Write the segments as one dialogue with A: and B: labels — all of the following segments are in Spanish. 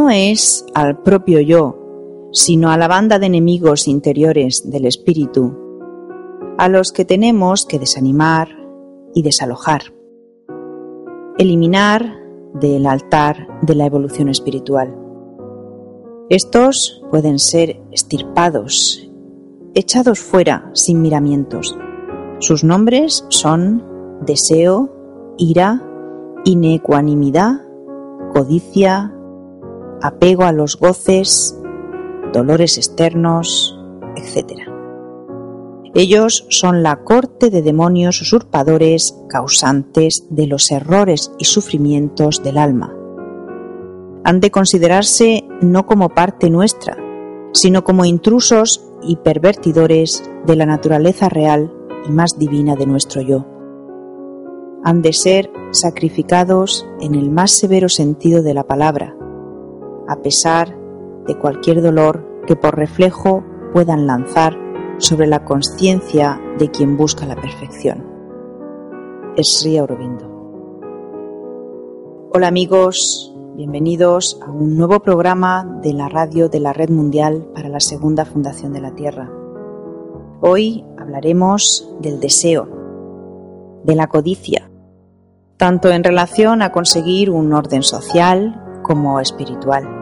A: No es al propio yo, sino a la banda de enemigos interiores del espíritu, a los que tenemos que desanimar y desalojar, eliminar del altar de la evolución espiritual. Estos pueden ser estirpados, echados fuera sin miramientos. Sus nombres son deseo, ira, inecuanimidad, codicia, apego a los goces, dolores externos, etc. Ellos son la corte de demonios usurpadores causantes de los errores y sufrimientos del alma. Han de considerarse no como parte nuestra, sino como intrusos y pervertidores de la naturaleza real y más divina de nuestro yo. Han de ser sacrificados en el más severo sentido de la palabra, a pesar de cualquier dolor que por reflejo puedan lanzar sobre la conciencia de quien busca la perfección. Es Sri Aurobindo. Hola amigos, bienvenidos a un nuevo programa de la radio de la Red Mundial para la Segunda Fundación de la Tierra. Hoy hablaremos del deseo, de la codicia, tanto en relación a conseguir un orden social como espiritual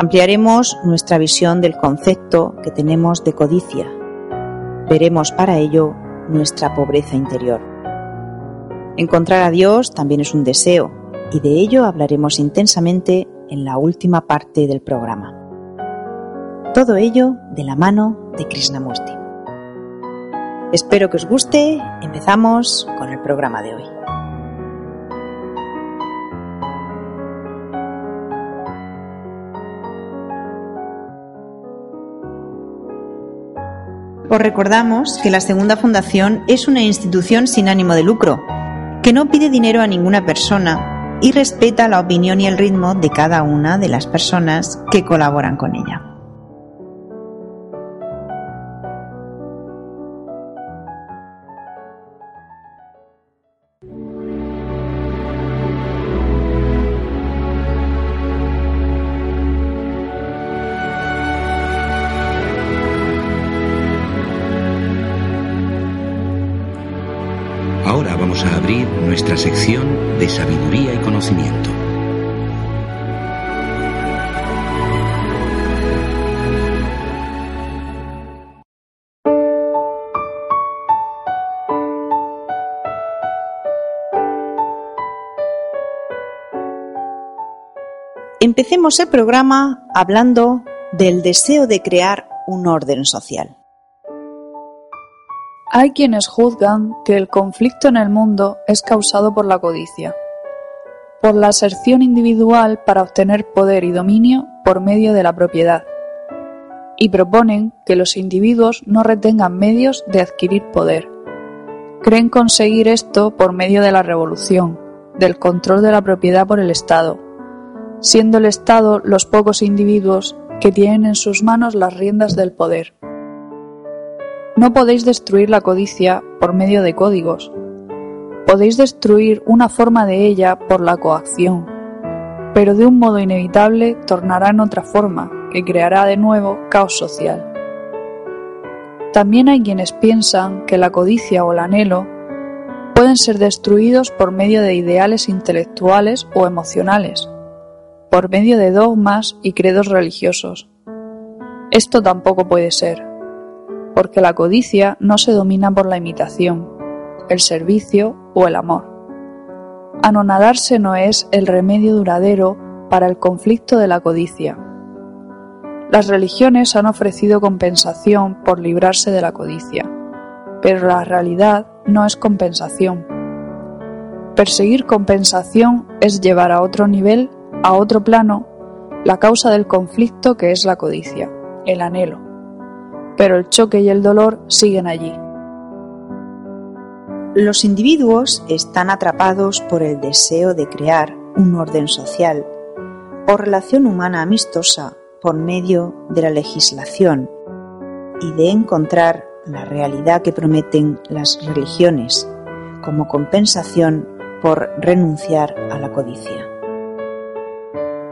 A: Ampliaremos nuestra visión del concepto que tenemos de codicia. Veremos para ello nuestra pobreza interior. Encontrar a Dios también es un deseo y de ello hablaremos intensamente en la última parte del programa. Todo ello de la mano de Krishnamurti. Espero que os guste. Empezamos con el programa de hoy. Os recordamos que la Segunda Fundación es una institución sin ánimo de lucro, que no pide dinero a ninguna persona y respeta la opinión y el ritmo de cada una de las personas que colaboran con ella. Empecemos el programa hablando del deseo de crear un orden social.
B: Hay quienes juzgan que el conflicto en el mundo es causado por la codicia, por la aserción individual para obtener poder y dominio por medio de la propiedad, y proponen que los individuos no retengan medios de adquirir poder. Creen conseguir esto por medio de la revolución, del control de la propiedad por el Estado, siendo el Estado los pocos individuos que tienen en sus manos las riendas del poder. No podéis destruir la codicia por medio de códigos. Podéis destruir una forma de ella por la coacción, pero de un modo inevitable tornará en otra forma, que creará de nuevo caos social. También hay quienes piensan que la codicia o el anhelo pueden ser destruidos por medio de ideales intelectuales o emocionales, por medio de dogmas y credos religiosos. Esto tampoco puede ser, porque la codicia no se domina por la imitación, el servicio o el amor. Anonadarse no es el remedio duradero para el conflicto de la codicia. Las religiones han ofrecido compensación por librarse de la codicia, pero la realidad no es compensación. Perseguir compensación es llevar a otro nivel a otro plano la causa del conflicto que es la codicia, el anhelo. Pero el choque y el dolor siguen allí.
A: Los individuos están atrapados por el deseo de crear un orden social o relación humana amistosa por medio de la legislación y de encontrar la realidad que prometen las religiones como compensación por renunciar a la codicia.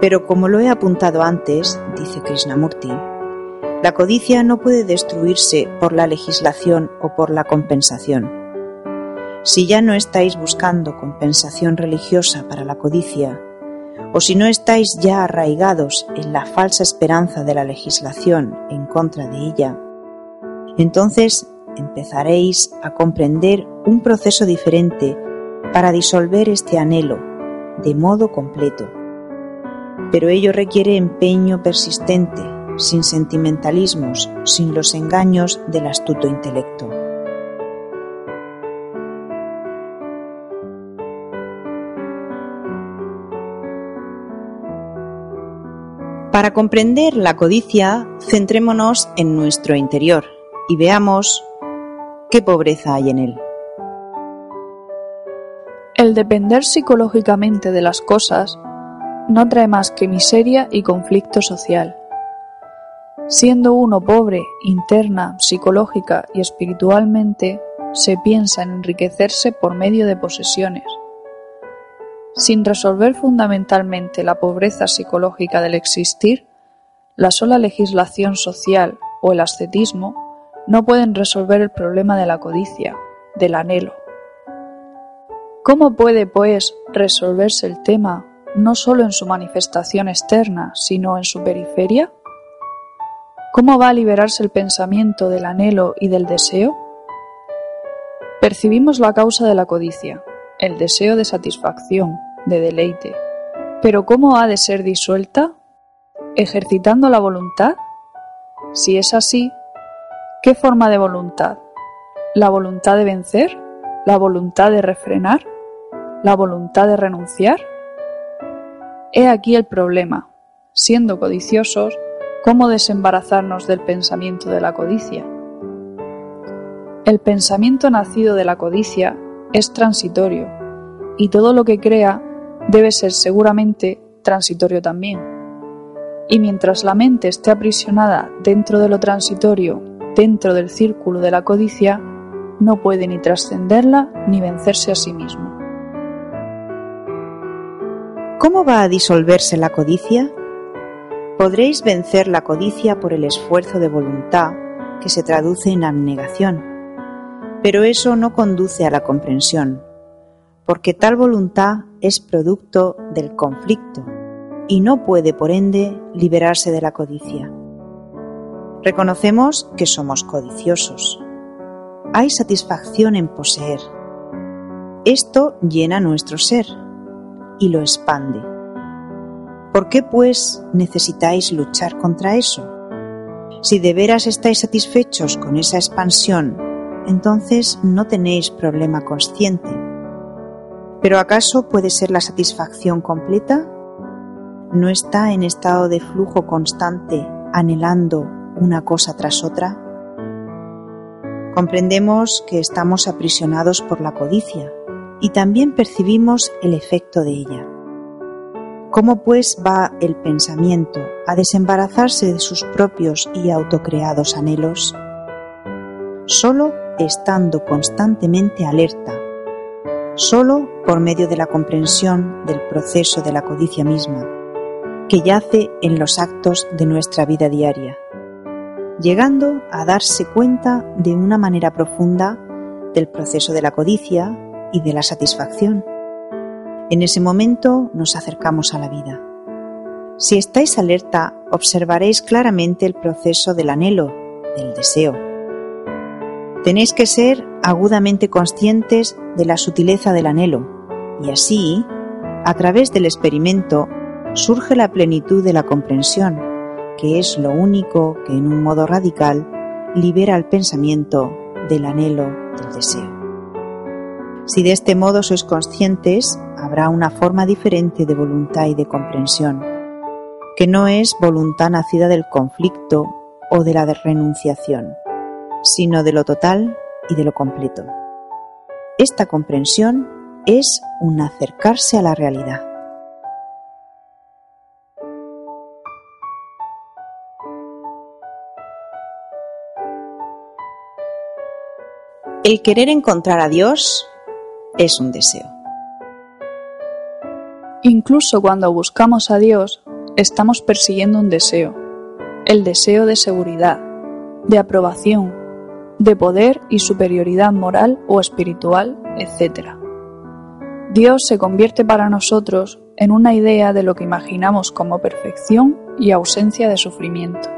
A: Pero como lo he apuntado antes, dice Krishnamurti, la codicia no puede destruirse por la legislación o por la compensación. Si ya no estáis buscando compensación religiosa para la codicia, o si no estáis ya arraigados en la falsa esperanza de la legislación en contra de ella, entonces empezaréis a comprender un proceso diferente para disolver este anhelo de modo completo pero ello requiere empeño persistente, sin sentimentalismos, sin los engaños del astuto intelecto. Para comprender la codicia, centrémonos en nuestro interior y veamos qué pobreza hay en él.
B: El depender psicológicamente de las cosas no trae más que miseria y conflicto social. Siendo uno pobre, interna, psicológica y espiritualmente, se piensa en enriquecerse por medio de posesiones. Sin resolver fundamentalmente la pobreza psicológica del existir, la sola legislación social o el ascetismo no pueden resolver el problema de la codicia, del anhelo. ¿Cómo puede, pues, resolverse el tema no solo en su manifestación externa, sino en su periferia? ¿Cómo va a liberarse el pensamiento del anhelo y del deseo? Percibimos la causa de la codicia, el deseo de satisfacción, de deleite. Pero ¿cómo ha de ser disuelta? ¿Ejercitando la voluntad? Si es así, ¿qué forma de voluntad? ¿La voluntad de vencer? ¿La voluntad de refrenar? ¿La voluntad de renunciar? He aquí el problema, siendo codiciosos, cómo desembarazarnos del pensamiento de la codicia. El pensamiento nacido de la codicia es transitorio, y todo lo que crea debe ser seguramente transitorio también. Y mientras la mente esté aprisionada dentro de lo transitorio, dentro del círculo de la codicia, no puede ni trascenderla ni vencerse a sí mismo.
A: ¿Cómo va a disolverse la codicia? Podréis vencer la codicia por el esfuerzo de voluntad que se traduce en abnegación, pero eso no conduce a la comprensión, porque tal voluntad es producto del conflicto y no puede, por ende, liberarse de la codicia. Reconocemos que somos codiciosos. Hay satisfacción en poseer. Esto llena nuestro ser y lo expande. ¿Por qué, pues, necesitáis luchar contra eso? Si de veras estáis satisfechos con esa expansión entonces no tenéis problema consciente. ¿Pero acaso puede ser la satisfacción completa? ¿No está en estado de flujo constante anhelando una cosa tras otra? Comprendemos que estamos aprisionados por la codicia y también percibimos el efecto de ella. ¿Cómo pues va el pensamiento a desembarazarse de sus propios y autocreados anhelos? Solo estando constantemente alerta, solo por medio de la comprensión del proceso de la codicia misma, que yace en los actos de nuestra vida diaria llegando a darse cuenta de una manera profunda del proceso de la codicia y de la satisfacción. En ese momento nos acercamos a la vida. Si estáis alerta, observaréis claramente el proceso del anhelo, del deseo. Tenéis que ser agudamente conscientes de la sutileza del anhelo, y así, a través del experimento, surge la plenitud de la comprensión, que es lo único que en un modo radical libera el pensamiento del anhelo del deseo. Si de este modo sois conscientes, habrá una forma diferente de voluntad y de comprensión, que no es voluntad nacida del conflicto o de la renunciación, sino de lo total y de lo completo. Esta comprensión es un acercarse a la realidad. El querer encontrar a Dios es un deseo.
B: Incluso cuando buscamos a Dios, estamos persiguiendo un deseo, el deseo de seguridad, de aprobación, de poder y superioridad moral o espiritual, etc. Dios se convierte para nosotros en una idea de lo que imaginamos como perfección y ausencia de sufrimiento.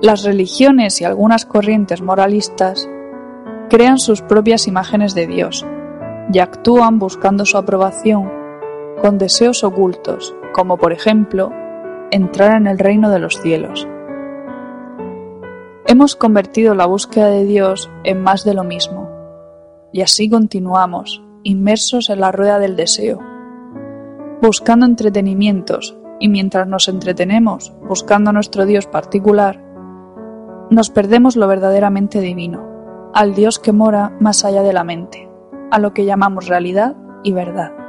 B: Las religiones y algunas corrientes moralistas crean sus propias imágenes de Dios y actúan buscando su aprobación con deseos ocultos, como por ejemplo entrar en el reino de los cielos. Hemos convertido la búsqueda de Dios en más de lo mismo, y así continuamos, inmersos en la rueda del deseo, buscando entretenimientos, y mientras nos entretenemos buscando nuestro Dios particular, nos perdemos lo verdaderamente divino al Dios que mora más allá de la mente, a lo que llamamos realidad y verdad.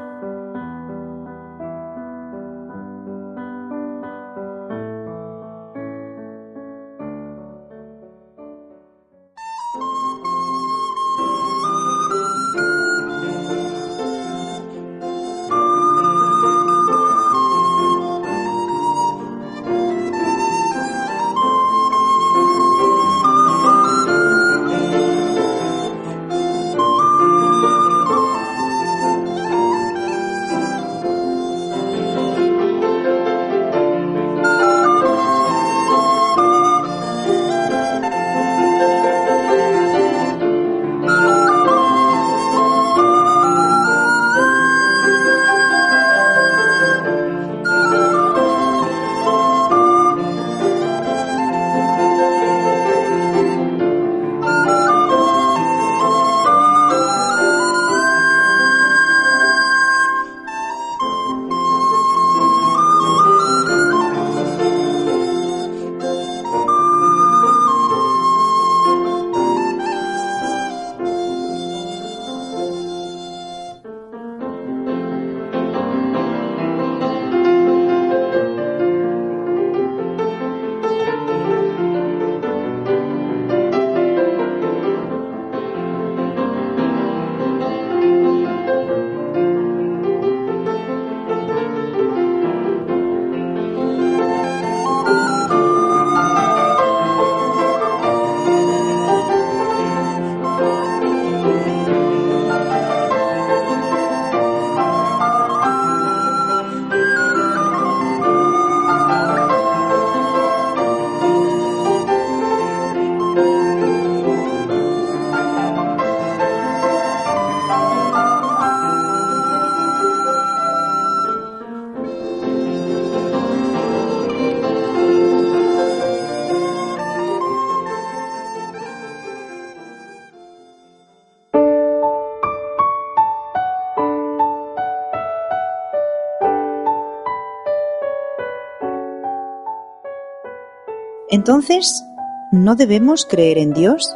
A: Entonces, ¿no debemos creer en Dios?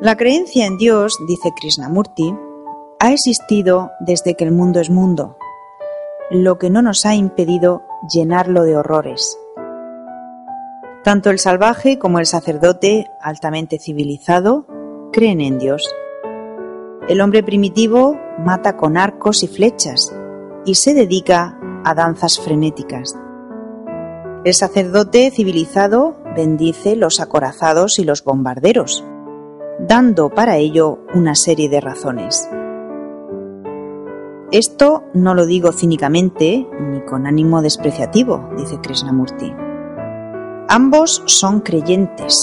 A: La creencia en Dios, dice Krishnamurti, ha existido desde que el mundo es mundo, lo que no nos ha impedido llenarlo de horrores. Tanto el salvaje como el sacerdote, altamente civilizado, creen en Dios. El hombre primitivo mata con arcos y flechas y se dedica a danzas frenéticas. El sacerdote civilizado bendice los acorazados y los bombarderos, dando para ello una serie de razones. Esto no lo digo cínicamente ni con ánimo despreciativo, dice Krishnamurti. Ambos son creyentes,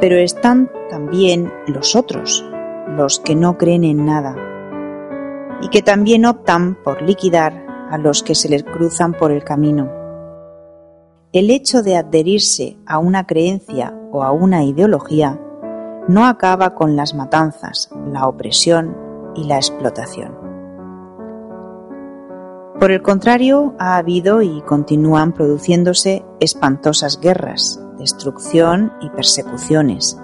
A: pero están también los otros, los que no creen en nada, y que también optan por liquidar a los que se les cruzan por el camino. El hecho de adherirse a una creencia o a una ideología no acaba con las matanzas, la opresión y la explotación. Por el contrario, ha habido y continúan produciéndose espantosas guerras, destrucción y persecuciones,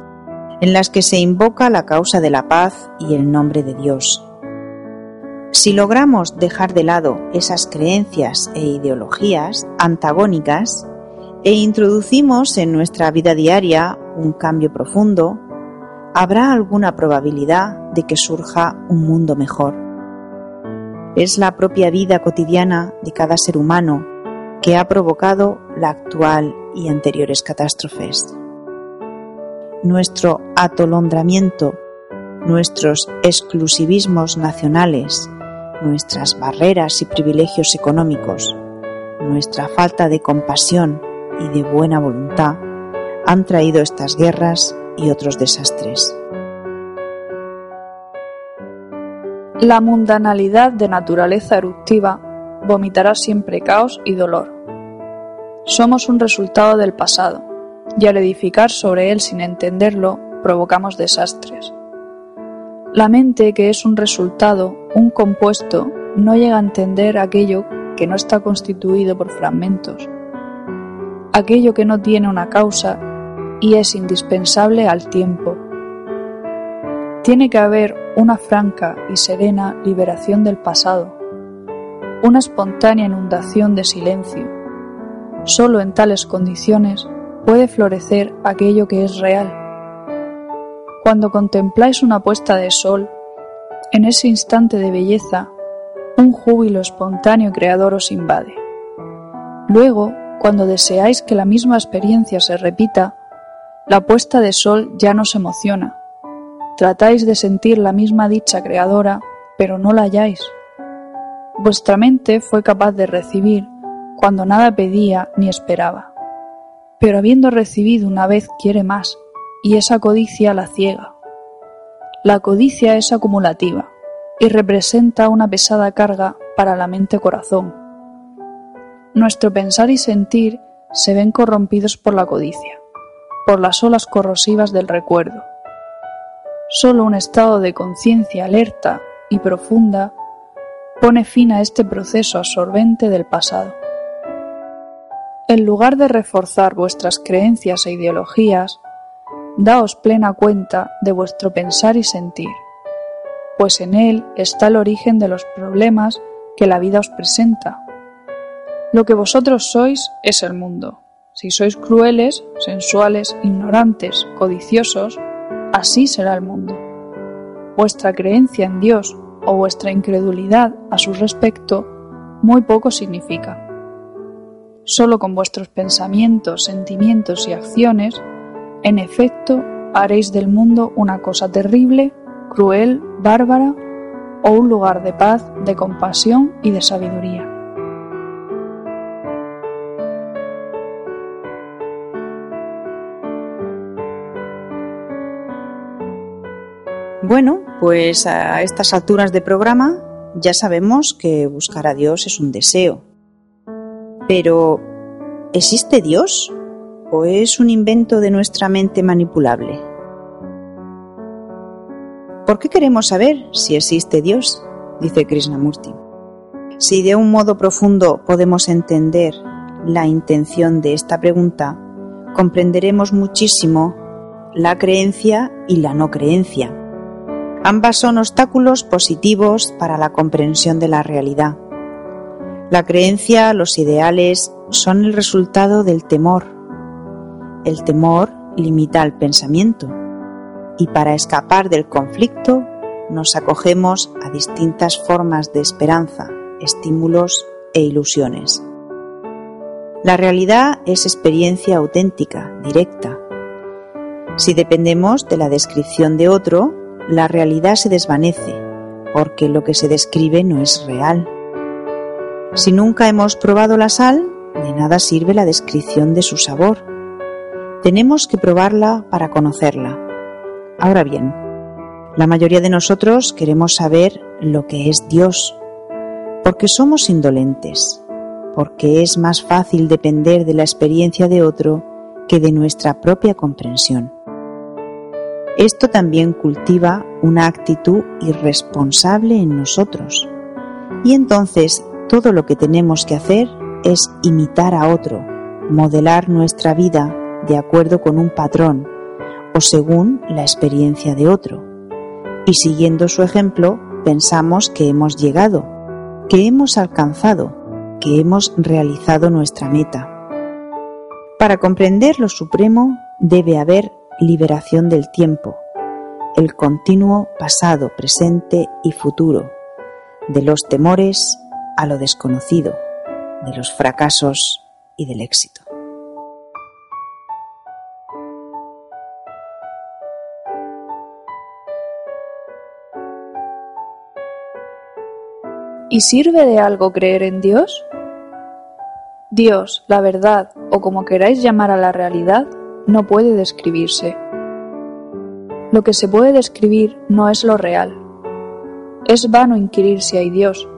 A: en las que se invoca la causa de la paz y el nombre de Dios, si logramos dejar de lado esas creencias e ideologías antagónicas e introducimos en nuestra vida diaria un cambio profundo, habrá alguna probabilidad de que surja un mundo mejor. Es la propia vida cotidiana de cada ser humano que ha provocado la actual y anteriores catástrofes. Nuestro atolondramiento, nuestros exclusivismos nacionales, nuestras barreras y privilegios económicos, nuestra falta de compasión y de buena voluntad han traído estas guerras y otros desastres.
B: La mundanalidad de naturaleza eruptiva vomitará siempre caos y dolor. Somos un resultado del pasado, y al edificar sobre él sin entenderlo, provocamos desastres. La mente, que es un resultado, un compuesto, no llega a entender aquello que no está constituido por fragmentos, aquello que no tiene una causa y es indispensable al tiempo. Tiene que haber una franca y serena liberación del pasado, una espontánea inundación de silencio. Solo en tales condiciones puede florecer aquello que es real cuando contempláis una puesta de sol, en ese instante de belleza, un júbilo espontáneo y creador os invade. Luego, cuando deseáis que la misma experiencia se repita, la puesta de sol ya no se emociona. Tratáis de sentir la misma dicha creadora, pero no la halláis. Vuestra mente fue capaz de recibir cuando nada pedía ni esperaba. Pero habiendo recibido una vez quiere más, y esa codicia la ciega. La codicia es acumulativa y representa una pesada carga para la mente-corazón. Nuestro pensar y sentir se ven corrompidos por la codicia, por las olas corrosivas del recuerdo. Solo un estado de conciencia alerta y profunda pone fin a este proceso absorbente del pasado. En lugar de reforzar vuestras creencias e ideologías, daos plena cuenta de vuestro pensar y sentir, pues en él está el origen de los problemas que la vida os presenta. Lo que vosotros sois es el mundo. Si sois crueles, sensuales, ignorantes, codiciosos, así será el mundo. Vuestra creencia en Dios o vuestra incredulidad a su respecto muy poco significa. Solo con vuestros pensamientos, sentimientos y acciones en efecto, haréis del mundo una cosa terrible, cruel, bárbara, o un lugar de paz, de compasión y de sabiduría.
A: Bueno, pues a estas alturas de programa ya sabemos que buscar a Dios es un deseo. Pero, ¿existe Dios? o es un invento de nuestra mente manipulable? ¿Por qué queremos saber si existe Dios? dice Krishnamurti. Si de un modo profundo podemos entender la intención de esta pregunta, comprenderemos muchísimo la creencia y la no creencia. Ambas son obstáculos positivos para la comprensión de la realidad. La creencia, los ideales, son el resultado del temor. El temor limita el pensamiento y para escapar del conflicto nos acogemos a distintas formas de esperanza, estímulos e ilusiones. La realidad es experiencia auténtica, directa. Si dependemos de la descripción de otro, la realidad se desvanece, porque lo que se describe no es real. Si nunca hemos probado la sal, de nada sirve la descripción de su sabor. Tenemos que probarla para conocerla. Ahora bien, la mayoría de nosotros queremos saber lo que es Dios, porque somos indolentes, porque es más fácil depender de la experiencia de otro que de nuestra propia comprensión. Esto también cultiva una actitud irresponsable en nosotros. Y entonces todo lo que tenemos que hacer es imitar a otro, modelar nuestra vida de acuerdo con un patrón o según la experiencia de otro. Y siguiendo su ejemplo, pensamos que hemos llegado, que hemos alcanzado, que hemos realizado nuestra meta. Para comprender lo supremo debe haber liberación del tiempo, el continuo pasado, presente y futuro, de los temores a lo desconocido, de los fracasos y del éxito.
B: ¿Y sirve de algo creer en Dios? Dios, la verdad o como queráis llamar a la realidad, no puede describirse. Lo que se puede describir no es lo real. Es vano inquirir si hay Dios,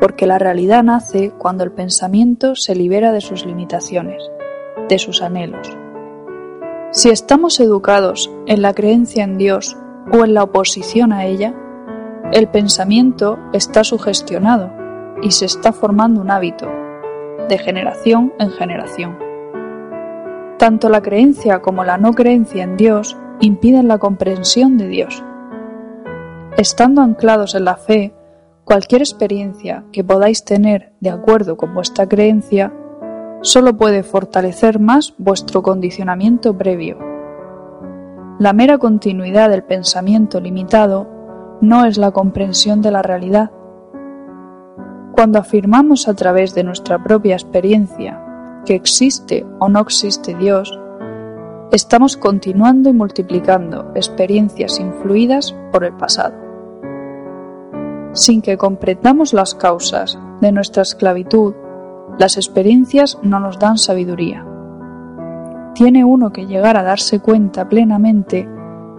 B: porque la realidad nace cuando el pensamiento se libera de sus limitaciones, de sus anhelos. Si estamos educados en la creencia en Dios o en la oposición a ella, el pensamiento está sugestionado y se está formando un hábito, de generación en generación. Tanto la creencia como la no creencia en Dios impiden la comprensión de Dios. Estando anclados en la fe, Cualquier experiencia que podáis tener de acuerdo con vuestra creencia solo puede fortalecer más vuestro condicionamiento previo. La mera continuidad del pensamiento limitado no es la comprensión de la realidad. Cuando afirmamos a través de nuestra propia experiencia que existe o no existe Dios, estamos continuando y multiplicando experiencias influidas por el pasado sin que comprendamos las causas de nuestra esclavitud, las experiencias no nos dan sabiduría. Tiene uno que llegar a darse cuenta plenamente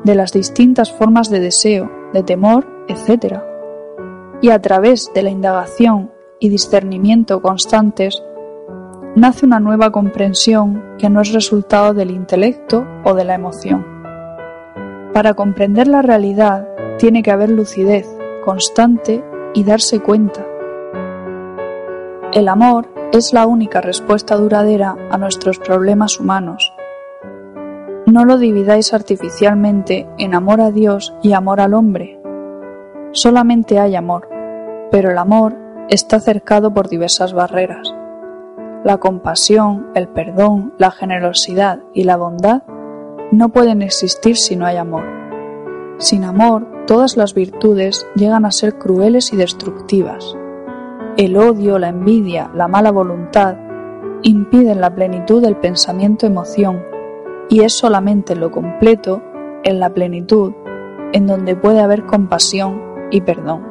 B: de las distintas formas de deseo, de temor, etc. Y a través de la indagación y discernimiento constantes, nace una nueva comprensión que no es resultado del intelecto o de la emoción. Para comprender la realidad tiene que haber lucidez, constante y darse cuenta. El amor es la única respuesta duradera a nuestros problemas humanos. No lo dividáis artificialmente en amor a Dios y amor al hombre. Solamente hay amor, pero el amor está cercado por diversas barreras. La compasión, el perdón, la generosidad y la bondad no pueden existir si no hay amor. Sin amor todas las virtudes llegan a ser crueles y destructivas. El odio, la envidia, la mala voluntad impiden la plenitud del pensamiento-emoción y es solamente en lo completo, en la plenitud, en donde puede haber compasión y perdón.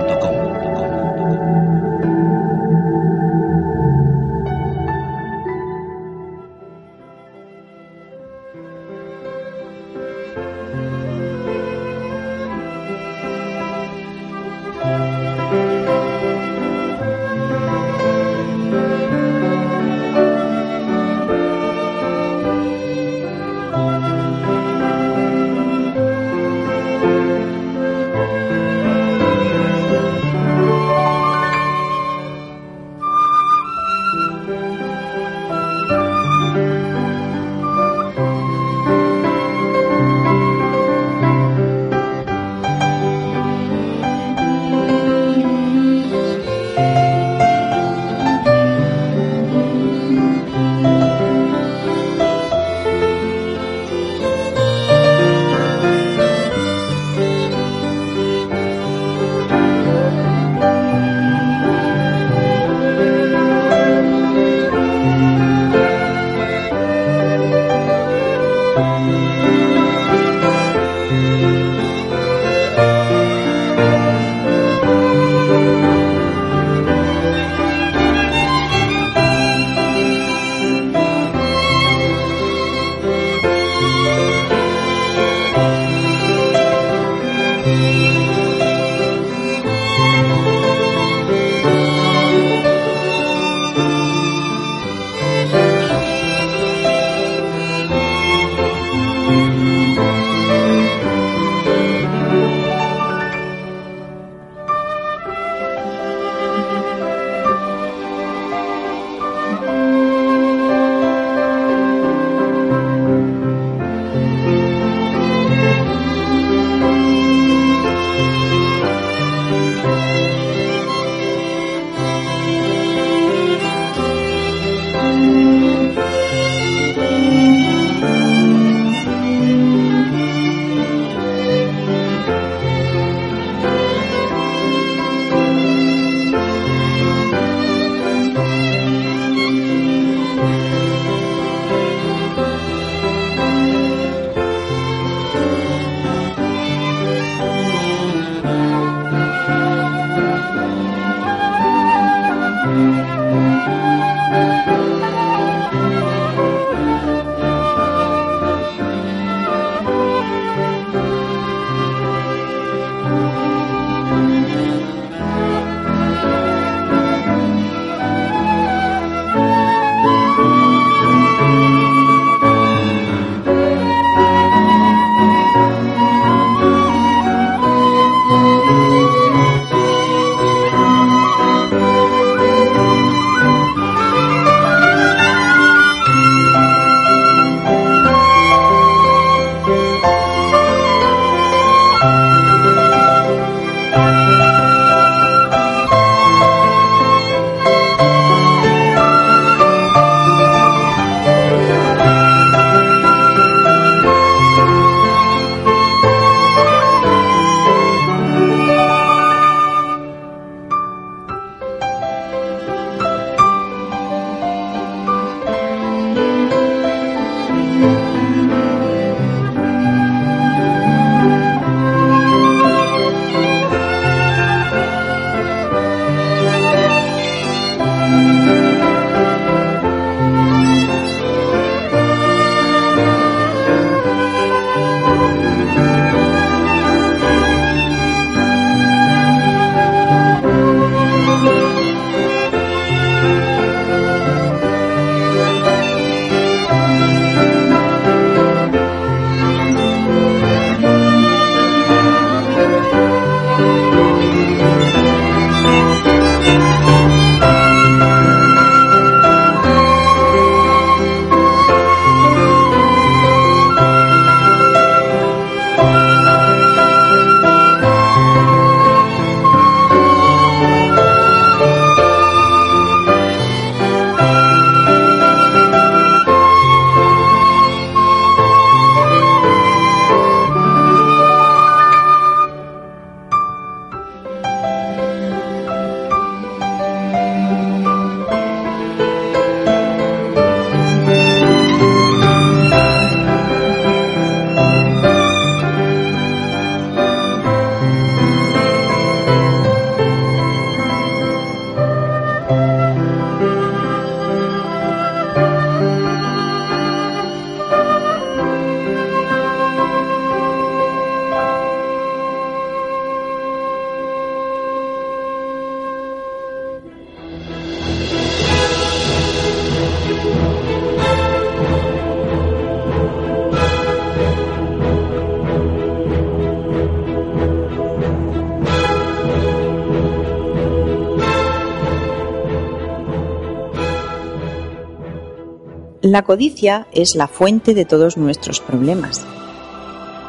A: la codicia es la fuente de todos nuestros problemas,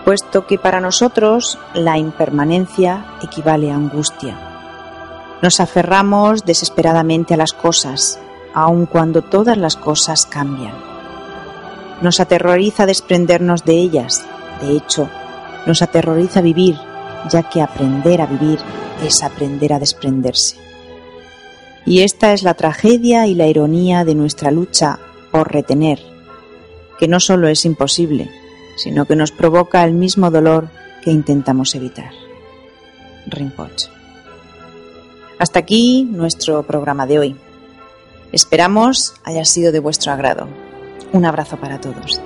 A: puesto que para nosotros la impermanencia equivale a angustia. Nos aferramos desesperadamente a las cosas, aun cuando todas las cosas cambian. Nos aterroriza desprendernos de ellas, de hecho, nos aterroriza vivir, ya que aprender a vivir es aprender a desprenderse. Y esta es la tragedia y la ironía de nuestra lucha por retener, que no solo es imposible, sino que nos provoca el mismo dolor que intentamos evitar. Rinpoche. Hasta aquí nuestro programa de hoy. Esperamos haya sido de vuestro agrado. Un abrazo para todos.